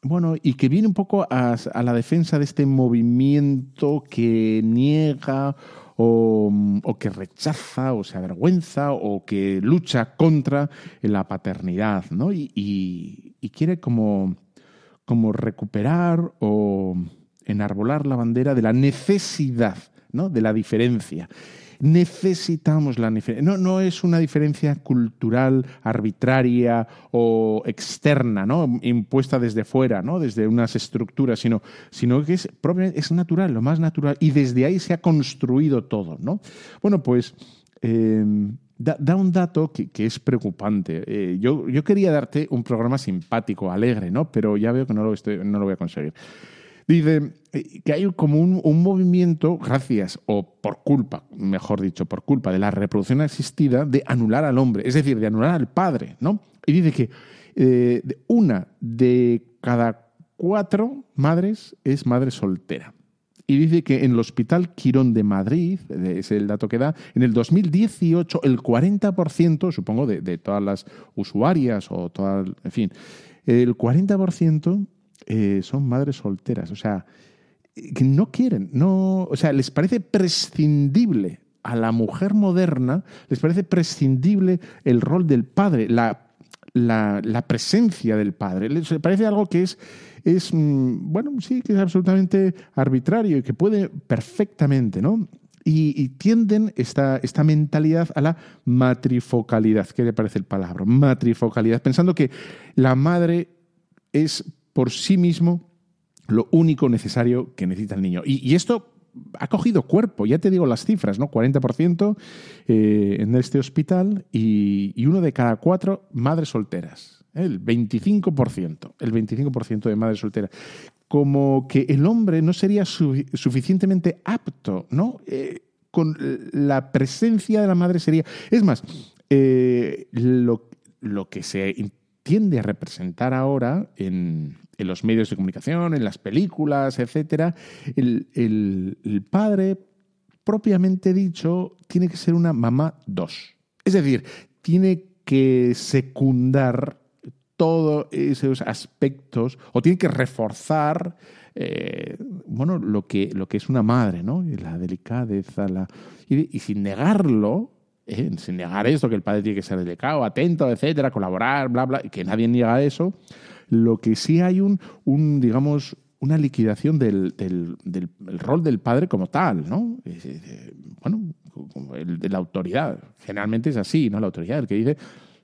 bueno, y que viene un poco a, la defensa de este movimiento que niega o, o que rechaza o se avergüenza o que lucha contra la paternidad, ¿no? Y, y- y quiere como, como recuperar o enarbolar la bandera de la necesidad, ¿no? De la diferencia. Necesitamos la diferencia. No, no es una diferencia cultural, arbitraria o externa, ¿no? Impuesta desde fuera, ¿no? Desde unas estructuras, sino, sino que es, es natural, lo más natural. Y desde ahí se ha construido todo, ¿no? Bueno, pues eh, da, da un dato que, que es preocupante. Eh, yo, yo quería darte un programa simpático, alegre, ¿no? Pero ya veo que no lo, estoy- no lo voy a conseguir. Dice eh, que hay como un, movimiento, gracias o por culpa, mejor dicho, por culpa de la reproducción asistida, de anular al hombre, es decir, de anular al padre, ¿no? Y dice que eh, una de cada cuatro madres es madre soltera. Y dice que en el Hospital Quirón de Madrid, es el dato que da, en el 2018 el 40%, supongo, de, de todas las usuarias o todas, en fin, el 40% eh, son madres solteras. O sea, que no quieren, no, o sea, les parece prescindible a la mujer moderna, les parece prescindible el rol del padre, la, la, la presencia del padre. Les parece algo que es, es, mm, bueno, sí, que es absolutamente arbitrario y que puede perfectamente, ¿no? Y, y tienden esta, esta mentalidad a la matrifocalidad. ¿Qué le parece el palabra? Matrifocalidad, pensando que la madre es por sí mismo lo único necesario que necesita el niño. Y, esto ha cogido cuerpo, ya te digo las cifras, ¿no? 40% eh, en este hospital y, uno de cada cuatro madres solteras. ¿eh? El 25%, el 25% de madres solteras. Como que el hombre no sería su- suficientemente apto, ¿no? Eh, con la presencia de la madre sería... Es más, eh, lo, lo que se tiende a representar ahora en, en los medios de comunicación, en las películas, etcétera, el, el- padre, propiamente dicho, tiene que ser una mamá dos. Es decir, tiene que secundar todos esos aspectos o tiene que reforzar eh, bueno, lo que, lo que es una madre, ¿no? La delicadeza, la... Y sin negarlo, eh, sin negar esto, que el padre tiene que ser delicado, atento, etcétera, colaborar, bla, bla, que nadie niega eso, lo que sí hay un, un digamos, una liquidación del, del- del- el rol del padre como tal, ¿no? Es- eh, bueno, de la autoridad. Generalmente es así, ¿no? La autoridad, el que dice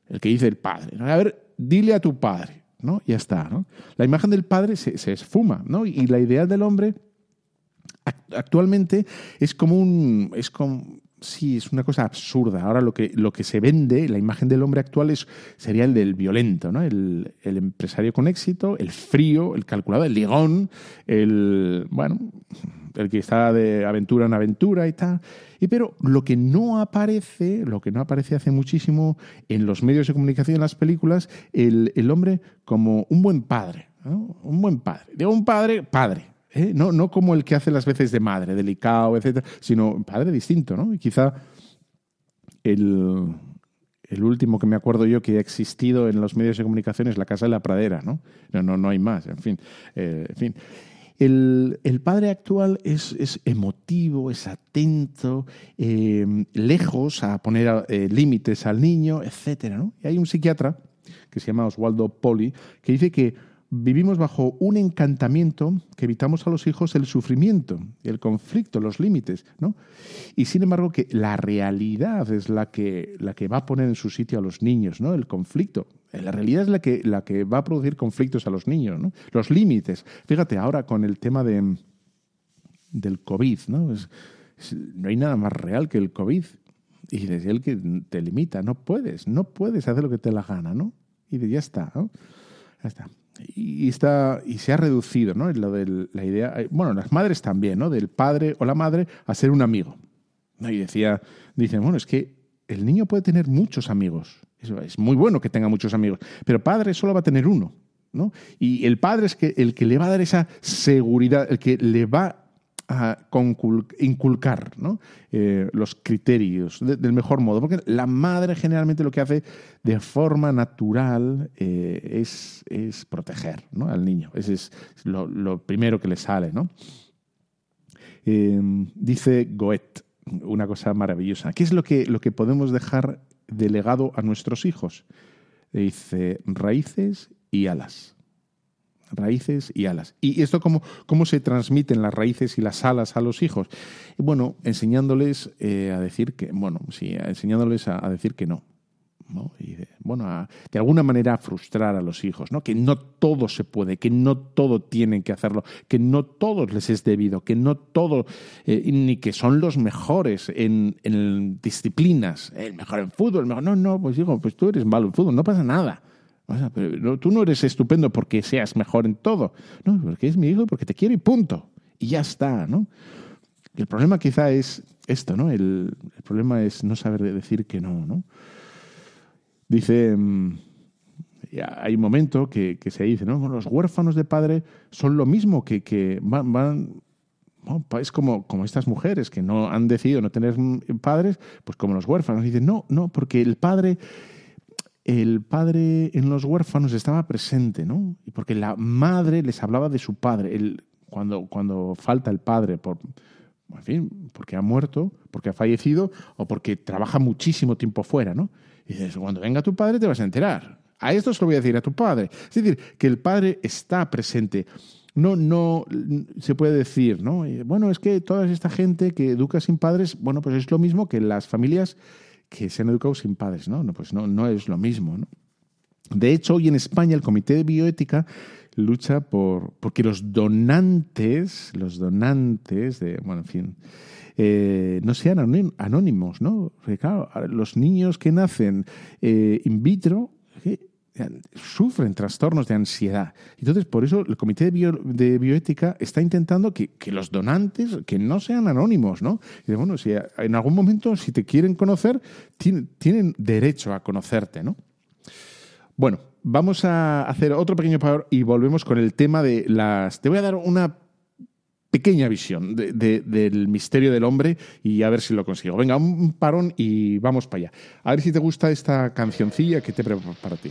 el, que dice el padre. ¿no? A ver, dile a tu padre, ¿no? Ya está, ¿no? La imagen del padre se, se esfuma, ¿no? Y la idea del hombre act- actualmente es como un es como sí es una cosa absurda. Ahora lo que lo que se vende la imagen del hombre actual es sería el del violento no el, el empresario con éxito el frío el calculado el ligón el bueno el que está de aventura en aventura y tal. Y pero lo que no aparece lo que no aparece hace muchísimo en los medios de comunicación en las películas el, el hombre como un buen padre ¿no? un buen padre. Digo un padre padre ¿eh? No, no como el que hace las veces de madre, delicado, etcétera, sino padre distinto, ¿no? Y quizá el, el último que me acuerdo yo que ha existido en los medios de comunicación es La Casa de la Pradera, ¿no? No, no, no hay más, en fin. eh, en fin. El, el padre actual es, es emotivo, es atento, eh, lejos a poner límites al niño, etcétera, ¿no? Y hay un psiquiatra que se llama Oswaldo Poli que dice que vivimos bajo un encantamiento que evitamos a los hijos el sufrimiento, el conflicto, los límites, ¿no? Y sin embargo que la realidad es la que, la que va a poner en su sitio a los niños, ¿no? El conflicto. La realidad es la que, la que va a producir conflictos a los niños, ¿no? Los límites. Fíjate, ahora con el tema de, del COVID, ¿no? Es- no hay nada más real que el COVID. Y desde el que te limita, no puedes, no puedes hacer lo que te la gana, ¿no? Y ya está, ¿no? Ya está. Y, está, y se ha reducido, ¿no? Lo de la idea, eh, bueno, las madres también, ¿no? Del padre o la madre a ser un amigo. ¿no? Y decía, dicen, bueno, es que el niño puede tener muchos amigos. Es muy bueno que tenga muchos amigos, pero padre solo va a tener uno, ¿no? Y el padre es que, el que le va a dar esa seguridad, el que le va a inculcar. Eh, los criterios de- del mejor modo. Porque la madre generalmente lo que hace de forma natural eh, es, es proteger ¿no? al niño. Ese es lo, primero que le sale. ¿no? Eh, dice Goethe una cosa maravillosa. ¿Qué es lo que, lo que podemos dejar de legado a nuestros hijos? Dice raíces y alas raíces y alas. ¿Y esto cómo, cómo se transmiten las raíces y las alas a los hijos? Bueno, enseñándoles eh, a decir que, bueno, sí, enseñándoles a, decir que no. ¿no? Y bueno, a- de alguna manera a frustrar a los hijos, ¿no? Que no todo se puede, que no todo tienen que hacerlo, que no todo les es debido, que no todo, eh, ni que son los mejores en, en disciplinas, el mejor en fútbol, el mejor, no, no, pues digo, pues tú eres malo en fútbol, no pasa nada. O sea, pero tú no eres estupendo porque seas mejor en todo. No, porque es mi hijo, porque te quiero y punto. Y ya está, ¿no? Y el problema quizá es esto, ¿no? El, problema es no saber de- decir que no, ¿no? Dice, mm, hay un momento que, se dice, ¿no? Los huérfanos de padre son lo mismo que, que van... es como, como estas mujeres que no han decidido no tener padres, pues como los huérfanos. Dicen, no, no, porque el padre el padre en los huérfanos estaba presente, ¿no? Porque la madre les hablaba de su padre. El, cuando, cuando falta el padre, por, en fin, porque ha muerto, porque ha fallecido o porque trabaja muchísimo tiempo fuera, ¿no? Y dices, cuando venga tu padre te vas a enterar. A esto se lo voy a decir a tu padre. Es decir, que el padre está presente. No, no se puede decir, ¿no? Eh, Bueno, es que toda esta gente que educa sin padres, bueno, pues es lo mismo que las familias que se han educado sin padres, ¿no? no pues no, no es lo mismo, ¿no? De hecho, hoy en España el Comité de Bioética lucha por porque los donantes, los donantes de, bueno, en fin, eh, no sean anónim- anónimos, ¿no? Claro, los niños que nacen eh, in vitro sufren trastornos de ansiedad. Entonces, por eso el Comité de, Bio- de Bioética está intentando que, que los donantes que no sean anónimos, ¿no? Y bueno, si en algún momento, si te quieren conocer, tienen, derecho a conocerte, ¿no? Bueno, vamos a hacer otro pequeño parón y volvemos con el tema de las... Te voy a dar una pequeña visión de- de- del misterio del hombre y a ver si lo consigo. Venga, un parón y vamos para allá. A ver si te gusta esta cancioncilla que te preparo para ti.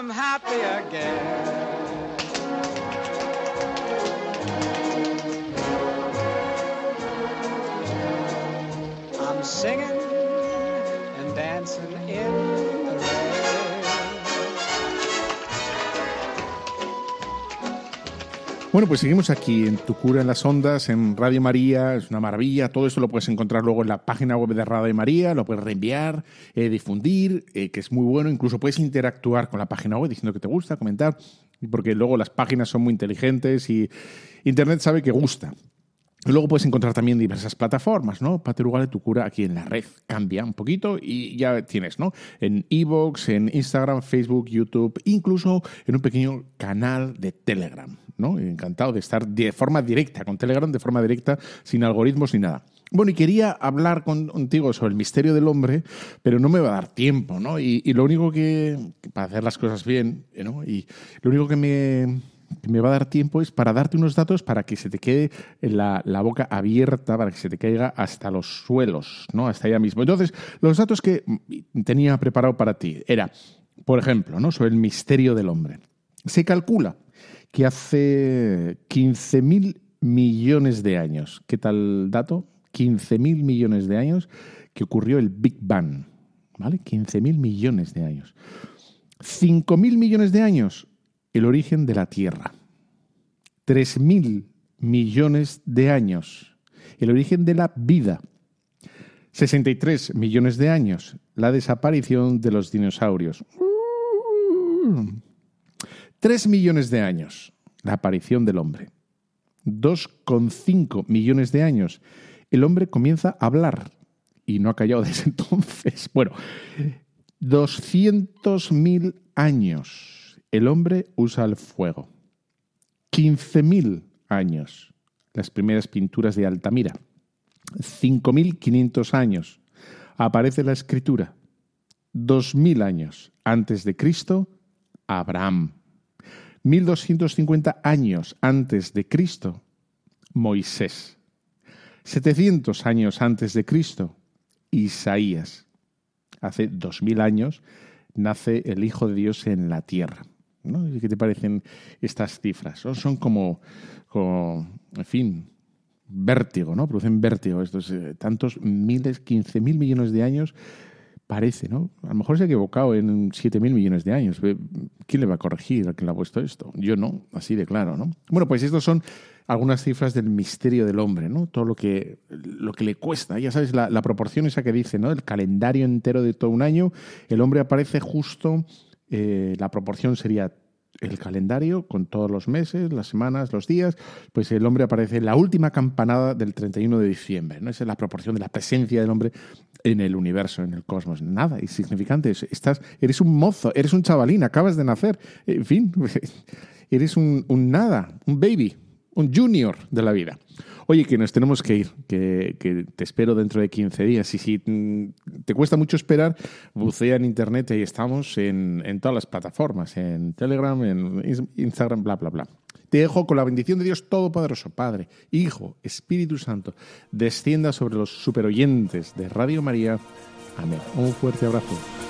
I'm happy again. I'm singing Bueno, pues seguimos aquí en Tu Cura en las Ondas, en Radio María, es una maravilla. Todo esto lo puedes encontrar luego en la página web de Radio María, lo puedes reenviar, eh, difundir, eh, que es muy bueno. Incluso puedes interactuar con la página web diciendo que te gusta, comentar, porque luego las páginas son muy inteligentes y Internet sabe que gusta. Luego puedes encontrar también diversas plataformas, ¿no? Pater Ugale, tu cura aquí en la red cambia un poquito y ya tienes, ¿no? En Evox, en Instagram, Facebook, YouTube, incluso en un pequeño canal de Telegram, ¿no? Encantado de estar de forma directa, con Telegram de forma directa, sin algoritmos ni nada. Bueno, y quería hablar con- contigo sobre el misterio del hombre, pero no me va a dar tiempo, ¿no? Y, y lo único que, para hacer las cosas bien, ¿no? Y lo único que me, me va a dar tiempo es para darte unos datos para que se te quede la, la boca abierta, para que se te caiga hasta los suelos, ¿no? Hasta allá mismo. Entonces, los datos que tenía preparado para ti era, por ejemplo, ¿no? sobre el misterio del hombre. Se calcula que hace 15.000 millones de años, ¿qué tal dato? 15.000 millones de años que ocurrió el Big Bang, ¿vale? 15.000 millones de años. 5.000 millones de años, el origen de la Tierra. 3.000 millones de años, el origen de la vida. 63 millones de años, la desaparición de los dinosaurios. 3 millones de años, la aparición del hombre. 2,5 millones de años, el hombre comienza a hablar y no ha callado desde entonces. Bueno, 200.000 años, el hombre usa el fuego. 15.000 años, las primeras pinturas de Altamira. 5.500 años, aparece la escritura. 2.000 años antes de Cristo, Abraham. 1250 años antes de Cristo, Moisés. 700 años antes de Cristo, Isaías. Hace 2000 años nace el Hijo de Dios en la tierra. ¿No? ¿Y ¿Qué te parecen estas cifras? Son- como, como, en fin, vértigo, ¿no? Producen vértigo estos eh, tantos miles, 15 mil millones de años. Parece, ¿no? A lo mejor se ha equivocado en 7 mil millones de años. ¿Quién le va a corregir a quien le ha puesto esto? Yo no, así de claro, ¿no? Bueno, pues estos son algunas cifras del misterio del hombre, ¿no? Todo lo que, lo que le cuesta. Ya sabes, la, la proporción esa que dice, ¿no? El calendario entero de todo un año, el hombre aparece justo, eh, la proporción sería el calendario con todos los meses, las semanas, los días, pues el hombre aparece en la última campanada del 31 de diciembre. ¿no? Esa es la proporción de la presencia del hombre en el universo, en el cosmos. Nada insignificante. Es- Estás, eres un mozo, eres un chavalín, acabas de nacer. En fin, eres un nada, un baby, un junior de la vida. Oye, que nos tenemos que ir, que, te espero dentro de 15 días. Y si mm, te cuesta mucho esperar, bucea en internet ahí estamos en, en todas las plataformas, en Telegram, en Instagram, bla, bla, bla. Te dejo con la bendición de Dios Todopoderoso, Padre, Hijo, Espíritu Santo, descienda sobre los superoyentes de Radio María. Amén. Un fuerte abrazo.